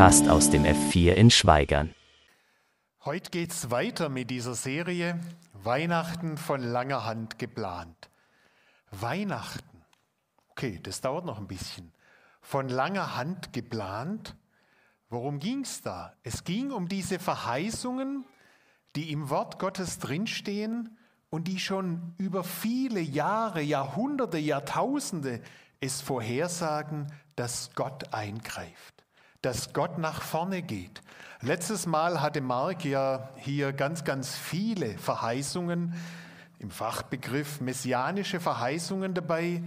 Podcast aus dem F4 in Schweigern. Heute geht es weiter mit dieser Serie Weihnachten von langer Hand geplant. Weihnachten, okay, das dauert noch ein bisschen. Von langer Hand geplant. Worum ging es da? Es ging um diese Verheißungen, die im Wort Gottes drinstehen und die schon über viele Jahre, Jahrhunderte, Jahrtausende es vorhersagen, dass Gott eingreift, dass Gott nach vorne geht. Letztes Mal hatte Mark ja hier ganz, ganz viele Verheißungen im Fachbegriff messianische Verheißungen dabei.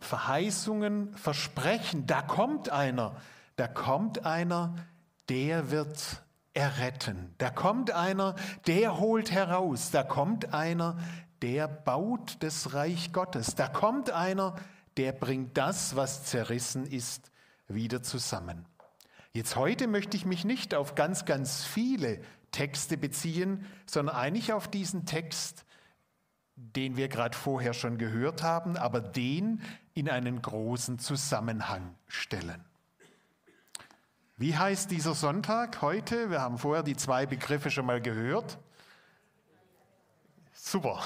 Verheißungen, Versprechen, da kommt einer, da kommt einer, der wird erretten. Da kommt einer, der holt heraus. Da kommt einer, der baut das Reich Gottes. Da kommt einer, der bringt das, was zerrissen ist, wieder zusammen. Jetzt heute möchte ich mich nicht auf ganz, ganz viele Texte beziehen, sondern eigentlich auf diesen Text, den wir gerade vorher schon gehört haben, aber den in einen großen Zusammenhang stellen. Wie heißt dieser Sonntag heute? Wir haben vorher die zwei Begriffe schon mal gehört. Super,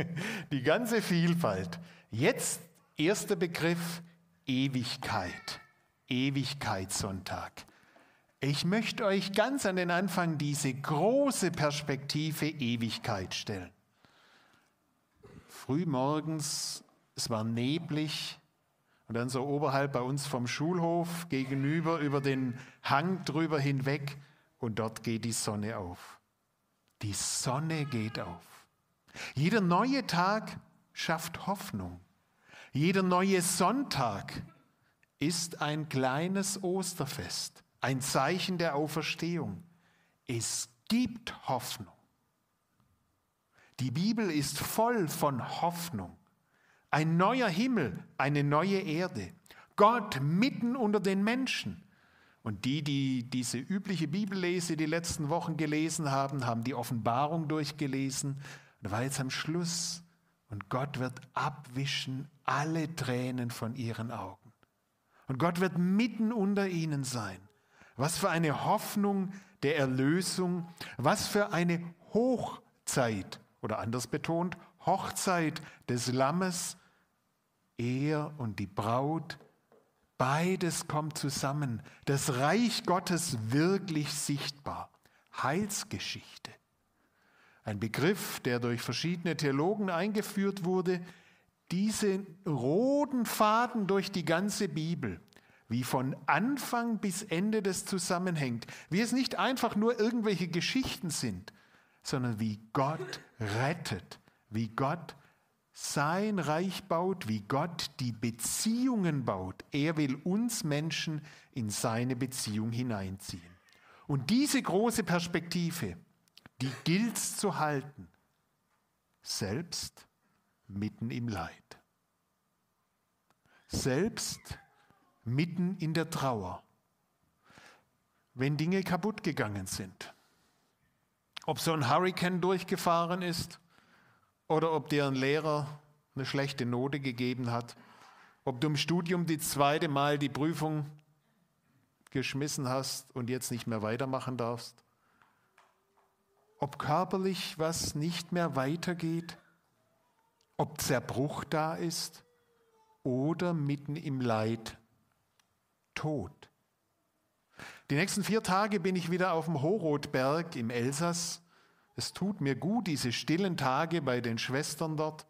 die ganze Vielfalt. Jetzt Erster Begriff Ewigkeit, Ewigkeitssonntag. Ich möchte euch ganz an den Anfang diese große Perspektive Ewigkeit stellen. Frühmorgens, es war neblig und dann so oberhalb bei uns vom Schulhof gegenüber über den Hang drüber hinweg und dort geht die Sonne auf. Die Sonne geht auf. Jeder neue Tag schafft Hoffnung. Jeder neue Sonntag ist ein kleines Osterfest, ein Zeichen der Auferstehung. Es gibt Hoffnung. Die Bibel ist voll von Hoffnung. Ein neuer Himmel, eine neue Erde. Gott mitten unter den Menschen. Und die, die diese übliche Bibellese die letzten Wochen gelesen haben, haben die Offenbarung durchgelesen. Da war jetzt am Schluss und Gott wird abwischen alle Tränen von ihren Augen. Und Gott wird mitten unter ihnen sein. Was für eine Hoffnung der Erlösung, was für eine Hochzeit oder anders betont, Hochzeit des Lammes. Er und die Braut, beides kommt zusammen. Das Reich Gottes wirklich sichtbar. Heilsgeschichte. Ein Begriff, der durch verschiedene Theologen eingeführt wurde, diese roten Faden durch die ganze Bibel, wie von Anfang bis Ende das zusammenhängt, wie es nicht einfach nur irgendwelche Geschichten sind, sondern wie Gott rettet, wie Gott sein Reich baut, wie Gott die Beziehungen baut. Er will uns Menschen in seine Beziehung hineinziehen. Und diese große Perspektive, die gilt es zu halten, selbst mitten im Leid, selbst mitten in der Trauer, wenn Dinge kaputt gegangen sind. Ob so ein Hurricane durchgefahren ist oder ob dir ein Lehrer eine schlechte Note gegeben hat, ob du im Studium die zweite Mal die Prüfung geschmissen hast und jetzt nicht mehr weitermachen darfst, ob körperlich was nicht mehr weitergeht, ob Zerbruch da ist oder mitten im Leid Tod. Die nächsten vier Tage bin ich wieder auf dem Horotberg im Elsass. Es tut mir gut, diese stillen Tage bei den Schwestern dort.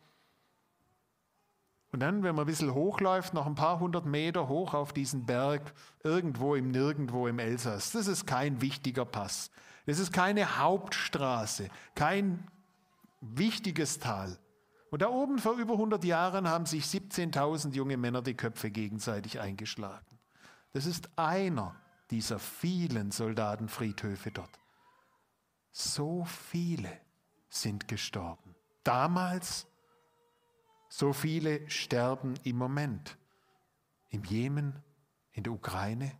Und dann, wenn man ein bisschen hochläuft, noch ein paar hundert Meter hoch auf diesen Berg, irgendwo im Nirgendwo im Elsass. Das ist kein wichtiger Pass. Das ist keine Hauptstraße, kein wichtiges Tal. Und da oben vor über 100 Jahren haben sich 17.000 junge Männer die Köpfe gegenseitig eingeschlagen. Das ist einer dieser vielen Soldatenfriedhöfe dort. So viele sind gestorben. Damals, so viele sterben im Moment. Im Jemen, in der Ukraine,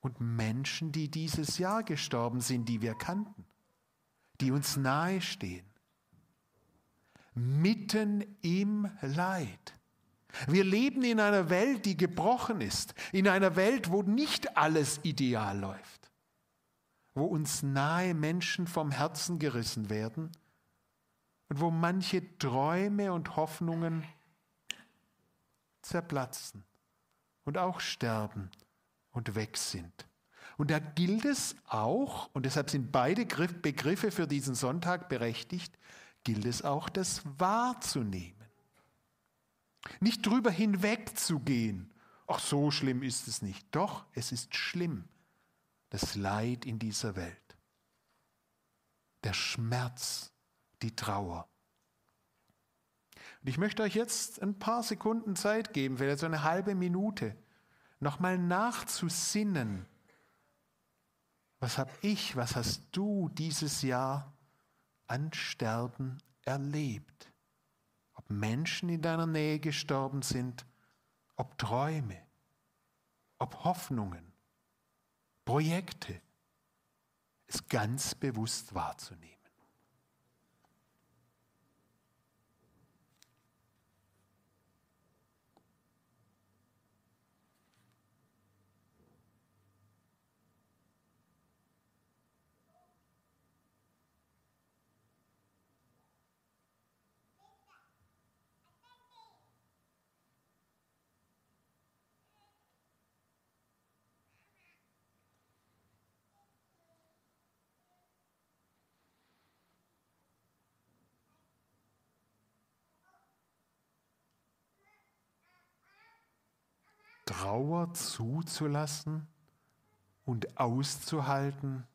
und Menschen, die dieses Jahr gestorben sind, die wir kannten, die uns nahestehen. Mitten im Leid, Wir leben in einer Welt, die gebrochen ist, in einer Welt, wo nicht alles ideal läuft, wo uns nahe Menschen vom Herzen gerissen werden und wo manche Träume und Hoffnungen zerplatzen und auch sterben und weg sind. Und da gilt es auch, und deshalb sind beide Begriffe für diesen Sonntag berechtigt, gilt es auch, das wahrzunehmen. Nicht drüber hinwegzugehen. Ach, so schlimm ist es nicht. Doch, es ist schlimm. Das Leid in dieser Welt. Der Schmerz, die Trauer. Und ich möchte euch jetzt ein paar Sekunden Zeit geben, vielleicht so eine halbe Minute, nochmal nachzusinnen. Was habe ich, was hast du dieses Jahr an Sterben erlebt? Menschen in deiner Nähe gestorben sind, ob Träume, ob Hoffnungen, Projekte, es ganz bewusst wahrzunehmen. Trauer zuzulassen und auszuhalten,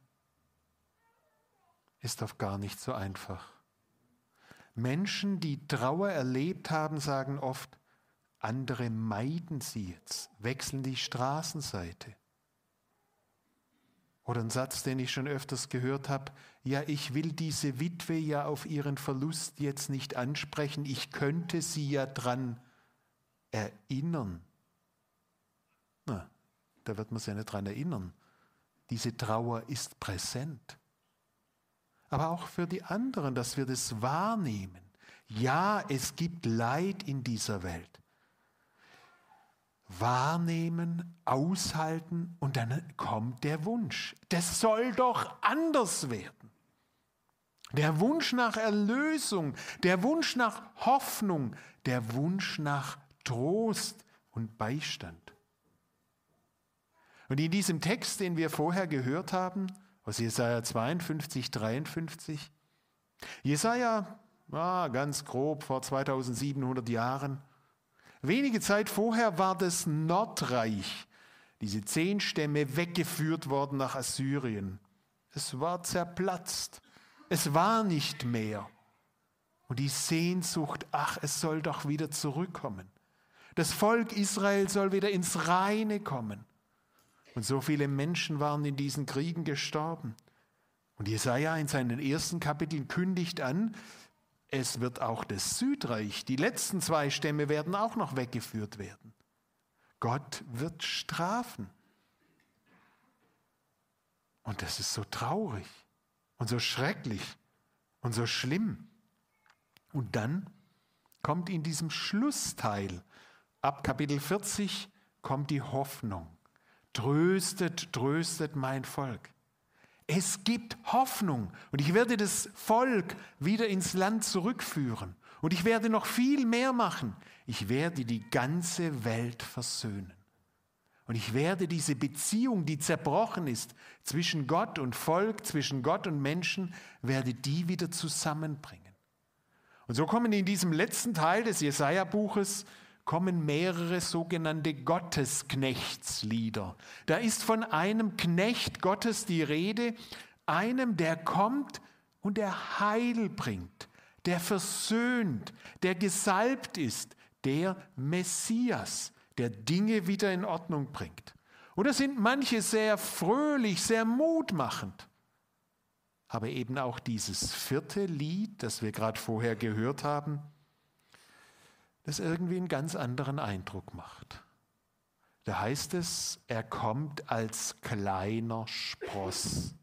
ist oft gar nicht so einfach. Menschen, die Trauer erlebt haben, sagen oft, andere meiden sie jetzt, wechseln die Straßenseite. Oder ein Satz, den ich schon öfters gehört habe, ja, ich will diese Witwe ja auf ihren Verlust jetzt nicht ansprechen, ich könnte sie ja dran erinnern. Na, da wird man sich nicht dran erinnern. Diese Trauer ist präsent. Aber auch für die anderen, dass wir das wahrnehmen. Ja, es gibt Leid in dieser Welt. Wahrnehmen, aushalten und dann kommt der Wunsch. Das soll doch anders werden. Der Wunsch nach Erlösung, der Wunsch nach Hoffnung, der Wunsch nach Trost und Beistand. Und in diesem Text, den wir vorher gehört haben, aus Jesaja 52, 53, Jesaja, ah, ganz grob vor 2700 Jahren, wenige Zeit vorher war das Nordreich, diese zehn Stämme, weggeführt worden nach Assyrien. Es war zerplatzt. Es war nicht mehr. Und die Sehnsucht, ach, es soll doch wieder zurückkommen. Das Volk Israel soll wieder ins Reine kommen. Und so viele Menschen waren in diesen Kriegen gestorben. Und Jesaja in seinen ersten Kapiteln kündigt an, es wird auch das Südreich, die letzten zwei Stämme werden auch noch weggeführt werden. Gott wird strafen. Und das ist so traurig und so schrecklich und so schlimm. Und dann kommt in diesem Schlussteil, ab Kapitel 40, kommt die Hoffnung. Tröstet, tröstet mein Volk. Es gibt Hoffnung und ich werde das Volk wieder ins Land zurückführen und ich werde noch viel mehr machen. Ich werde die ganze Welt versöhnen. Und ich werde diese Beziehung, die zerbrochen ist zwischen Gott und Volk, zwischen Gott und Menschen, werde die wieder zusammenbringen. Und so kommen in diesem letzten Teil des Jesaja-Buches kommen mehrere sogenannte Gottesknechtslieder. Da ist von einem Knecht Gottes die Rede, einem, der kommt und der Heil bringt, der versöhnt, der gesalbt ist, der Messias, der Dinge wieder in Ordnung bringt. Und da sind manche sehr fröhlich, sehr mutmachend. Aber eben auch dieses vierte Lied, das wir gerade vorher gehört haben, das irgendwie einen ganz anderen Eindruck macht. Da heißt es, er kommt als kleiner Spross,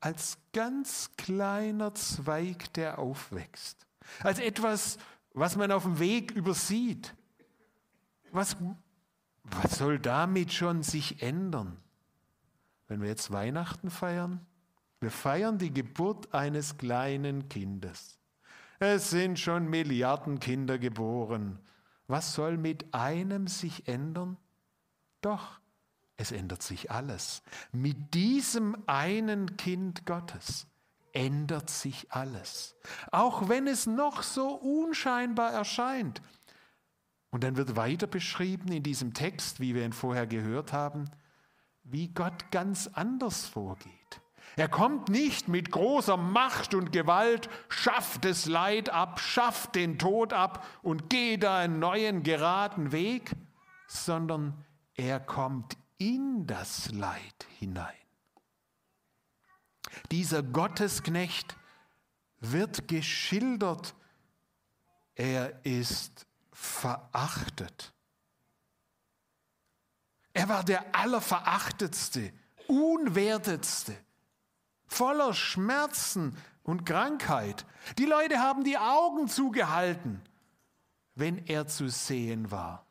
als ganz kleiner Zweig, der aufwächst, als etwas, was man auf dem Weg übersieht. was, was soll damit schon sich ändern? Wenn wir jetzt Weihnachten feiern, wir feiern die Geburt eines kleinen Kindes. Es sind schon Milliarden Kinder geboren. Was soll mit einem sich ändern? Doch, es ändert sich alles. Mit diesem einen Kind Gottes ändert sich alles. Auch wenn es noch so unscheinbar erscheint. Und dann wird weiter beschrieben in diesem Text, wie wir ihn vorher gehört haben, wie Gott ganz anders vorgeht. Er kommt nicht mit großer Macht und Gewalt, schafft das Leid ab, schafft den Tod ab und geht einen neuen geraden Weg, sondern er kommt in das Leid hinein. Dieser Gottesknecht wird geschildert, er ist verachtet. Er war der allerverachtetste, unwertetste, voller Schmerzen und Krankheit. Die Leute haben die Augen zugehalten, wenn er zu sehen war.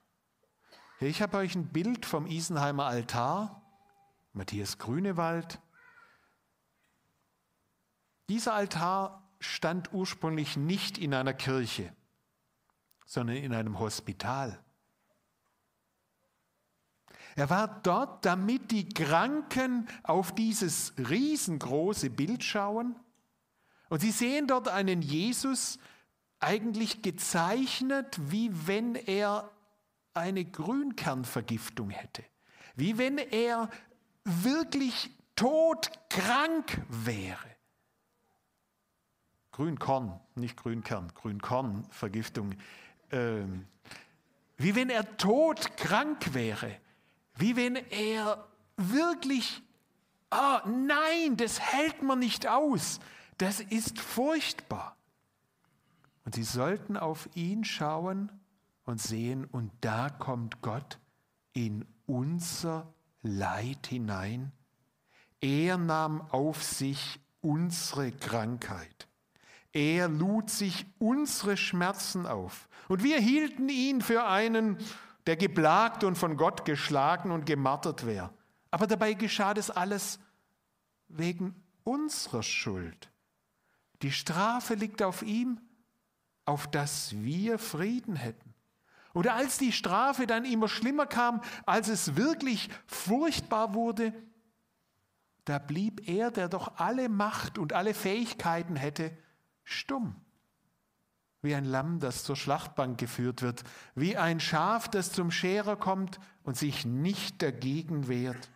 Ich habe euch ein Bild vom Isenheimer Altar, Matthias Grünewald. Dieser Altar stand ursprünglich nicht in einer Kirche, sondern in einem Hospital. Er war dort, damit die Kranken auf dieses riesengroße Bild schauen. Und sie sehen dort einen Jesus eigentlich gezeichnet, wie wenn er eine Grünkernvergiftung hätte. Wie wenn er wirklich todkrank wäre. Grünkorn, nicht Grünkern, Grünkornvergiftung. Ähm, wie wenn er todkrank wäre. Wie wenn er wirklich, oh, nein, das hält man nicht aus. Das ist furchtbar. Und sie sollten auf ihn schauen und sehen, und da kommt Gott in unser Leid hinein. Er nahm auf sich unsere Krankheit. Er lud sich unsere Schmerzen auf. Und wir hielten ihn für einen, der geplagt und von Gott geschlagen und gemartert wäre. Aber dabei geschah das alles wegen unserer Schuld. Die Strafe liegt auf ihm, auf dass wir Frieden hätten. Und als die Strafe dann immer schlimmer kam, als es wirklich furchtbar wurde, da blieb er, der doch alle Macht und alle Fähigkeiten hätte, stumm wie ein Lamm, das zur Schlachtbank geführt wird, wie ein Schaf, das zum Scherer kommt und sich nicht dagegen wehrt.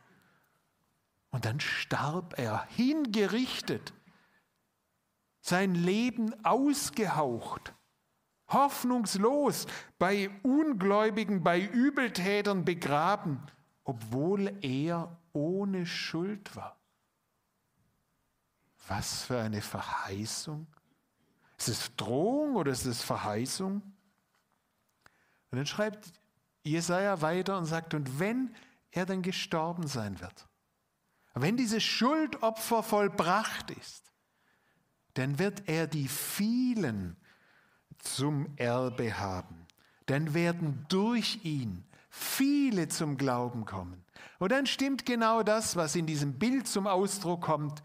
Und dann starb er, hingerichtet, sein Leben ausgehaucht, hoffnungslos, bei Ungläubigen, bei Übeltätern begraben, obwohl er ohne Schuld war. Was für eine Verheißung ist es Drohung oder ist es Verheißung? Und dann schreibt Jesaja weiter und sagt, und wenn er dann gestorben sein wird, wenn dieses Schuldopfer vollbracht ist, dann wird er die vielen zum Erbe haben. Dann werden durch ihn viele zum Glauben kommen. Und dann stimmt genau das, was in diesem Bild zum Ausdruck kommt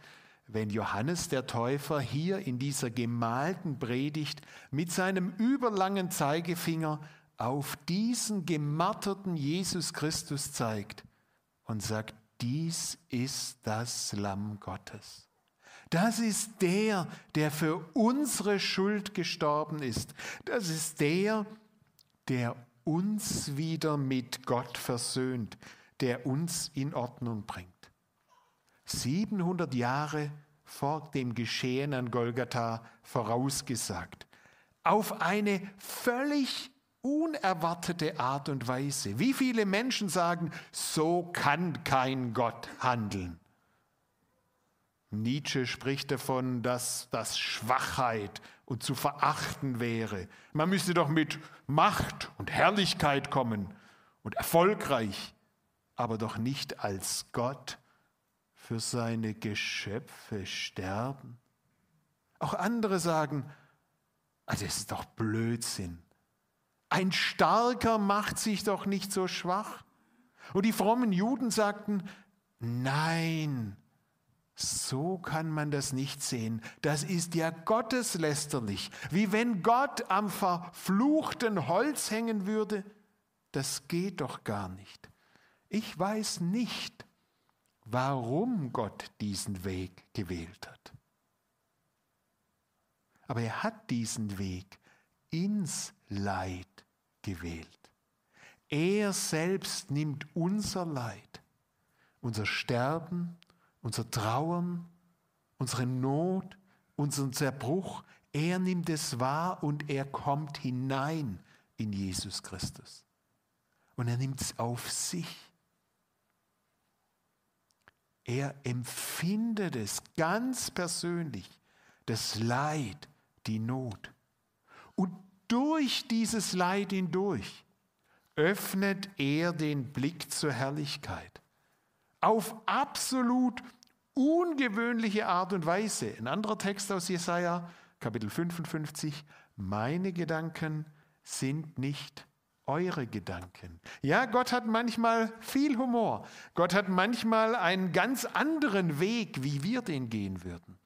wenn Johannes der Täufer hier in dieser gemalten Predigt mit seinem überlangen Zeigefinger auf diesen gemarterten Jesus Christus zeigt und sagt, dies ist das Lamm Gottes. Das ist der, der für unsere Schuld gestorben ist. Das ist der, der uns wieder mit Gott versöhnt, der uns in Ordnung bringt. 700 Jahre vor dem Geschehen an Golgatha vorausgesagt. Auf eine völlig unerwartete Art und Weise. Wie viele Menschen sagen, so kann kein Gott handeln. Nietzsche spricht davon, dass das Schwachheit und zu verachten wäre. Man müsste doch mit Macht und Herrlichkeit kommen und erfolgreich, aber doch nicht als Gott für seine Geschöpfe sterben? Auch andere sagen, also es ist doch Blödsinn. Ein Starker macht sich doch nicht so schwach. Und die frommen Juden sagten, nein, so kann man das nicht sehen. Das ist ja gotteslästerlich. Wie wenn Gott am verfluchten Holz hängen würde. Das geht doch gar nicht. Ich weiß nicht, warum Gott diesen Weg gewählt hat. Aber er hat diesen Weg ins Leid gewählt. Er selbst nimmt unser Leid, unser Sterben, unser Trauern, unsere Not, unseren Zerbruch. Er nimmt es wahr und er kommt hinein in Jesus Christus. Und er nimmt es auf sich. Er empfindet es ganz persönlich, das Leid, die Not. Und durch dieses Leid hindurch öffnet er den Blick zur Herrlichkeit. Auf absolut ungewöhnliche Art und Weise. Ein anderer Text aus Jesaja, Kapitel 55. Meine Gedanken sind nicht eure Gedanken. Ja, Gott hat manchmal viel Humor. Gott hat manchmal einen ganz anderen Weg, wie wir den gehen würden.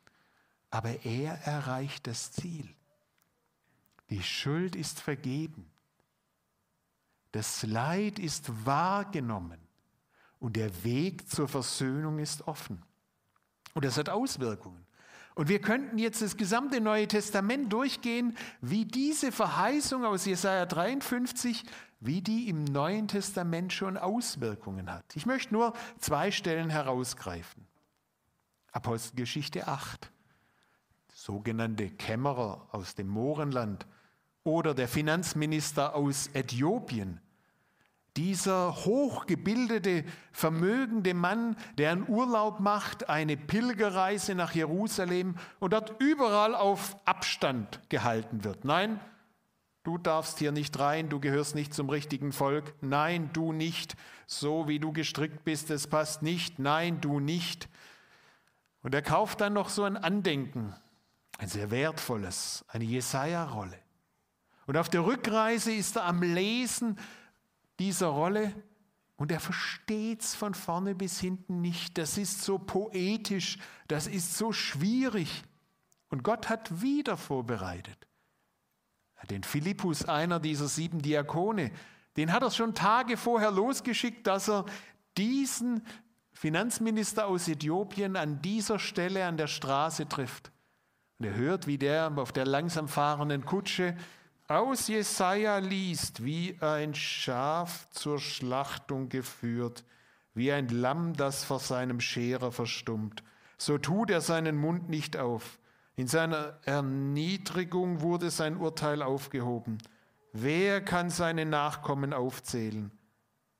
Aber er erreicht das Ziel. Die Schuld ist vergeben. Das Leid ist wahrgenommen und der Weg zur Versöhnung ist offen. Und das hat Auswirkungen. Und wir könnten jetzt das gesamte Neue Testament durchgehen, wie diese Verheißung aus Jesaja 53, wie die im Neuen Testament schon Auswirkungen hat. Ich möchte nur zwei Stellen herausgreifen. Apostelgeschichte 8, sogenannte Kämmerer aus dem Mohrenland oder der Finanzminister aus Äthiopien, dieser hochgebildete, vermögende Mann, der einen Urlaub macht, eine Pilgerreise nach Jerusalem und dort überall auf Abstand gehalten wird. Nein, du darfst hier nicht rein, du gehörst nicht zum richtigen Volk. Nein, du nicht. So wie du gestrickt bist, es passt nicht. Nein, du nicht. Und er kauft dann noch so ein Andenken, ein sehr wertvolles, eine Jesaja-Rolle. Und auf der Rückreise ist er am Lesen dieser Rolle und er versteht es von vorne bis hinten nicht. Das ist so poetisch, das ist so schwierig. Und Gott hat wieder vorbereitet. Den Philippus, einer dieser sieben Diakone, den hat er schon Tage vorher losgeschickt, dass er diesen Finanzminister aus Äthiopien an dieser Stelle an der Straße trifft. Und er hört, wie der auf der langsam fahrenden Kutsche aus Jesaja liest, wie ein Schaf zur Schlachtung geführt, wie ein Lamm, das vor seinem Scherer verstummt, so tut er seinen Mund nicht auf. In seiner Erniedrigung wurde sein Urteil aufgehoben. Wer kann seine Nachkommen aufzählen?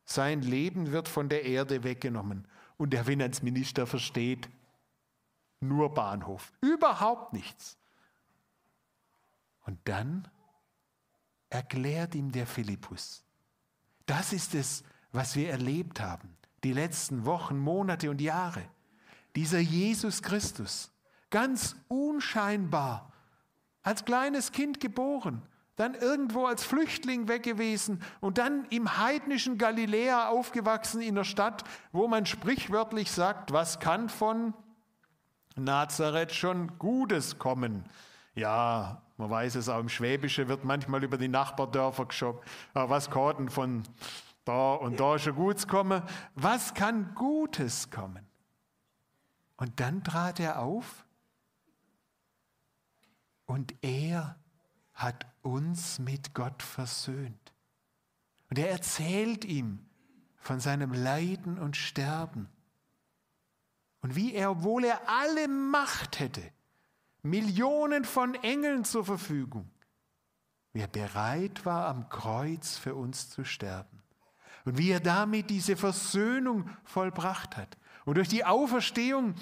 Sein Leben wird von der Erde weggenommen. Und der Finanzminister versteht nur Bahnhof, überhaupt nichts. Und dann erklärt ihm der Philippus. Das ist es, was wir erlebt haben, die letzten Wochen, Monate und Jahre. Dieser Jesus Christus, ganz unscheinbar, als kleines Kind geboren, dann irgendwo als Flüchtling weg gewesen und dann im heidnischen Galiläa aufgewachsen in der Stadt, wo man sprichwörtlich sagt, was kann von Nazareth schon Gutes kommen? Ja, man weiß es auch im Schwäbischen wird manchmal über die Nachbardörfer geschoben. Was kann von da und da schon Gutes kommen? Was kann Gutes kommen? Und dann trat er auf und er hat uns mit Gott versöhnt. Und er erzählt ihm von seinem Leiden und Sterben. Und wie er, obwohl er alle Macht hätte, Millionen von Engeln zur Verfügung, wer bereit war, am Kreuz für uns zu sterben. Und wie er damit diese Versöhnung vollbracht hat. Und durch die Auferstehung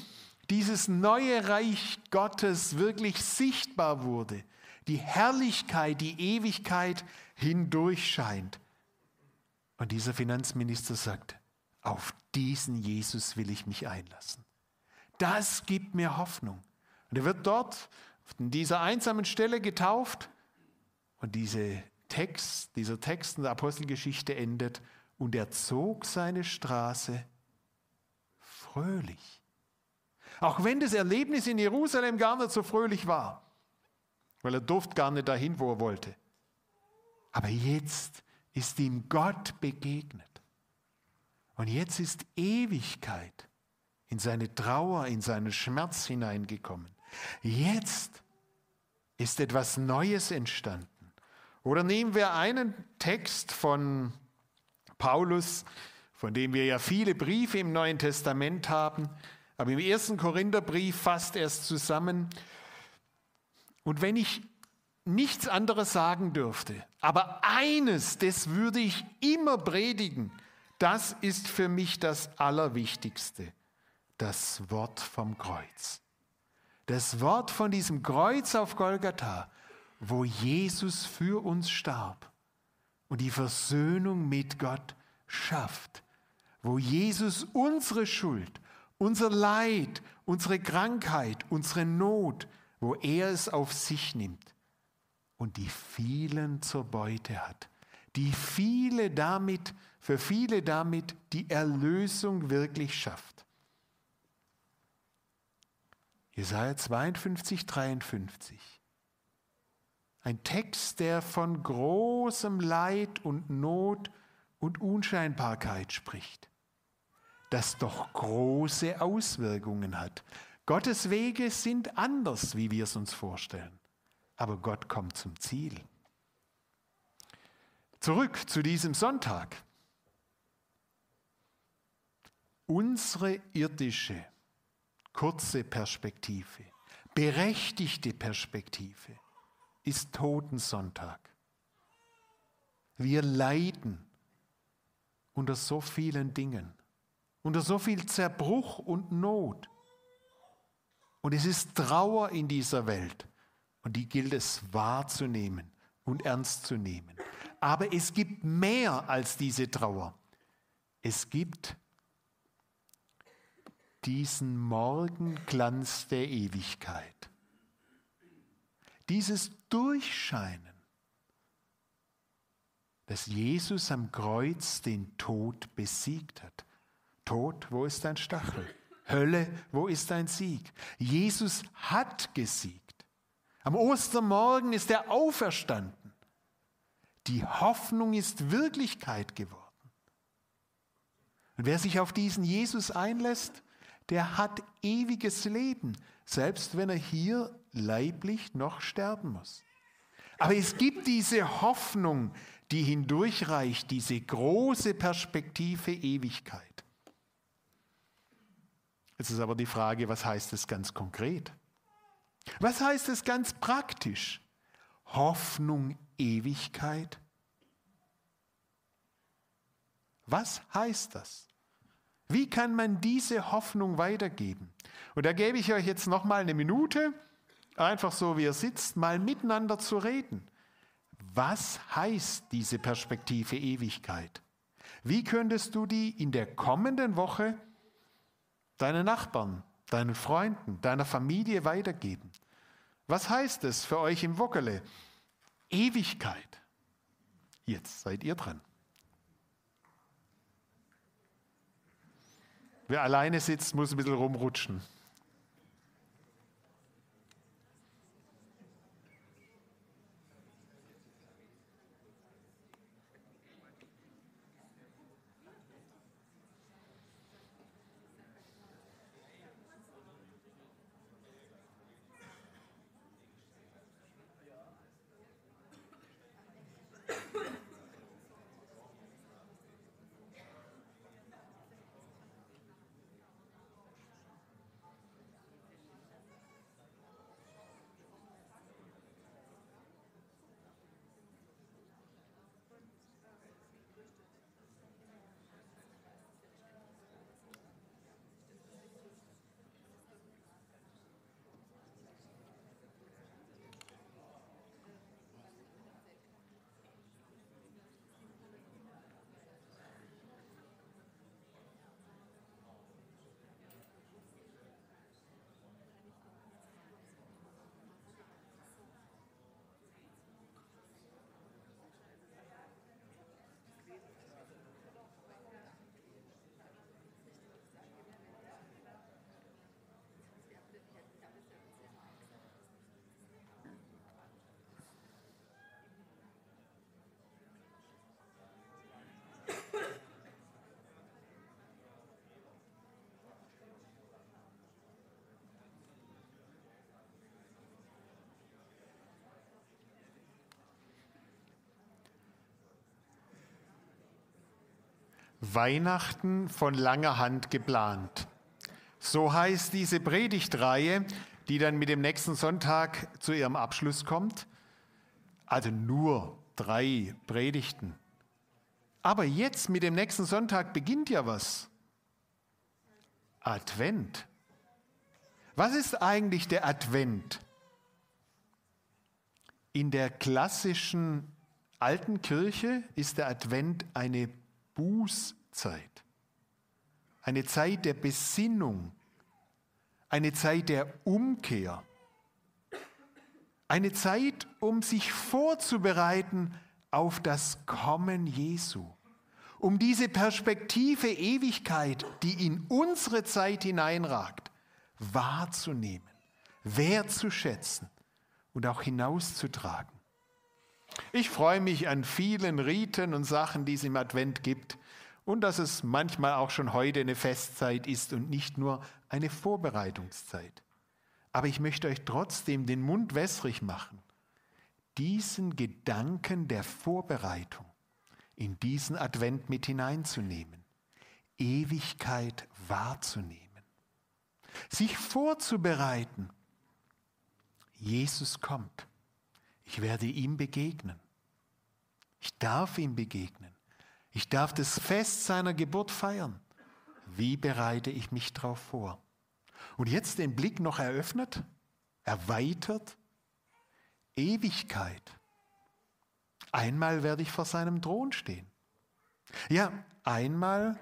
dieses neue Reich Gottes wirklich sichtbar wurde. Die Herrlichkeit, die Ewigkeit hindurch scheint. Und dieser Finanzminister sagt, auf diesen Jesus will ich mich einlassen. Das gibt mir Hoffnung. Und er wird dort in dieser einsamen Stelle getauft. Und diese Text, dieser Text in der Apostelgeschichte endet, und er zog seine Straße fröhlich. Auch wenn das Erlebnis in Jerusalem gar nicht so fröhlich war, weil er durfte gar nicht dahin, wo er wollte. Aber jetzt ist ihm Gott begegnet. Und jetzt ist Ewigkeit in seine Trauer, in seinen Schmerz hineingekommen. Jetzt ist etwas Neues entstanden. Oder nehmen wir einen Text von Paulus, von dem wir ja viele Briefe im Neuen Testament haben, aber im ersten Korintherbrief fasst er es zusammen. Und wenn ich nichts anderes sagen dürfte, aber eines, das würde ich immer predigen, das ist für mich das Allerwichtigste, das Wort vom Kreuz. Das Wort von diesem Kreuz auf Golgatha, wo Jesus für uns starb und die Versöhnung mit Gott schafft, wo Jesus unsere Schuld, unser Leid, unsere Krankheit, unsere Not, wo er es auf sich nimmt und die vielen zur Beute hat, die viele damit, für viele damit die Erlösung wirklich schafft. Jesaja 52, 53. Ein Text, der von großem Leid und Not und Unscheinbarkeit spricht, das doch große Auswirkungen hat. Gottes Wege sind anders, wie wir es uns vorstellen, aber Gott kommt zum Ziel. Zurück zu diesem Sonntag. Unsere irdische kurze Perspektive, berechtigte Perspektive ist Totensonntag. Wir leiden unter so vielen Dingen, unter so viel Zerbruch und Not. Und es ist Trauer in dieser Welt und die gilt es wahrzunehmen und ernst zu nehmen. Aber es gibt mehr als diese Trauer. Es gibt diesen Morgenglanz der Ewigkeit. Dieses Durchscheinen, dass Jesus am Kreuz den Tod besiegt hat. Tod, wo ist dein Stachel? Hölle, wo ist dein Sieg? Jesus hat gesiegt. Am Ostermorgen ist er auferstanden. Die Hoffnung ist Wirklichkeit geworden. Und wer sich auf diesen Jesus einlässt, der hat ewiges Leben, selbst wenn er hier leiblich noch sterben muss. Aber es gibt diese Hoffnung, die hindurchreicht, diese große Perspektive Ewigkeit. Jetzt ist aber die Frage, was heißt es ganz konkret? Was heißt es ganz praktisch? Hoffnung, Ewigkeit? Was heißt das? Wie kann man diese Hoffnung weitergeben? Und da gebe ich euch jetzt noch mal eine Minute, einfach so wie ihr sitzt, mal miteinander zu reden. Was heißt diese Perspektive Ewigkeit? Wie könntest du die in der kommenden Woche deinen Nachbarn, deinen Freunden, deiner Familie weitergeben? Was heißt es für euch im Wockele? Ewigkeit. Jetzt seid ihr dran. Wer alleine sitzt, muss ein bisschen rumrutschen. Weihnachten von langer Hand geplant. So heißt diese Predigtreihe, die dann mit dem nächsten Sonntag zu ihrem Abschluss kommt. Also nur drei Predigten. Aber jetzt mit dem nächsten Sonntag beginnt ja was. Advent. Was ist eigentlich der Advent? In der klassischen alten Kirche ist der Advent eine Bußzeit, eine Zeit der Besinnung, eine Zeit der Umkehr, eine Zeit, um sich vorzubereiten auf das Kommen Jesu, um diese Perspektive Ewigkeit, die in unsere Zeit hineinragt, wahrzunehmen, wertzuschätzen und auch hinauszutragen. Ich freue mich an vielen Riten und Sachen, die es im Advent gibt und dass es manchmal auch schon heute eine Festzeit ist und nicht nur eine Vorbereitungszeit. Aber ich möchte euch trotzdem den Mund wässrig machen, diesen Gedanken der Vorbereitung in diesen Advent mit hineinzunehmen, Ewigkeit wahrzunehmen, sich vorzubereiten. Jesus kommt. Ich werde ihm begegnen. Ich darf ihm begegnen. Ich darf das Fest seiner Geburt feiern. Wie bereite ich mich darauf vor? Und jetzt den Blick noch eröffnet, erweitert. Ewigkeit. Einmal werde ich vor seinem Thron stehen. Ja, einmal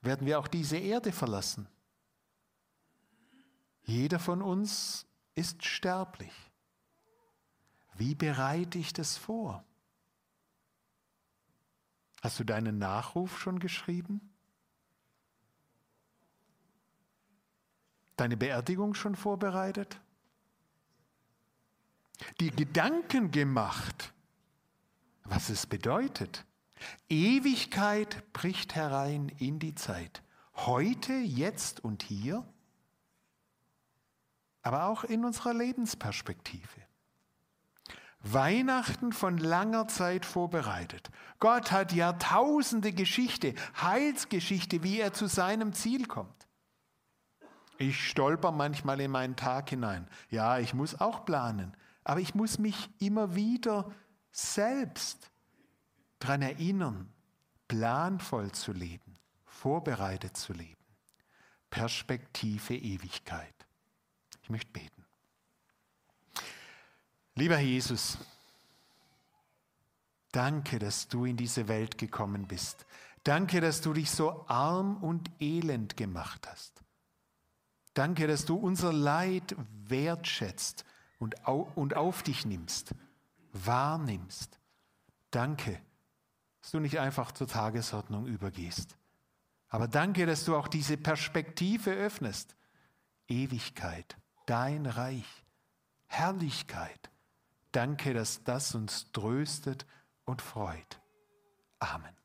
werden wir auch diese Erde verlassen. Jeder von uns ist sterblich. Wie bereite ich das vor? Hast du deinen Nachruf schon geschrieben? Deine Beerdigung schon vorbereitet? Die Gedanken gemacht, was es bedeutet. Ewigkeit bricht herein in die Zeit. Heute, jetzt und hier, aber auch in unserer Lebensperspektive. Weihnachten von langer Zeit vorbereitet. Gott hat Jahrtausende Geschichte, Heilsgeschichte, wie er zu seinem Ziel kommt. Ich stolper manchmal in meinen Tag hinein. Ja, ich muss auch planen, aber ich muss mich immer wieder selbst daran erinnern, planvoll zu leben, vorbereitet zu leben. Perspektive Ewigkeit. Ich möchte beten. Lieber Jesus, danke, dass du in diese Welt gekommen bist. Danke, dass du dich so arm und elend gemacht hast. Danke, dass du unser Leid wertschätzt und auf dich nimmst, wahrnimmst. Danke, dass du nicht einfach zur Tagesordnung übergehst. Aber danke, dass du auch diese Perspektive öffnest. Ewigkeit, dein Reich, Herrlichkeit. Danke, dass das uns tröstet und freut. Amen.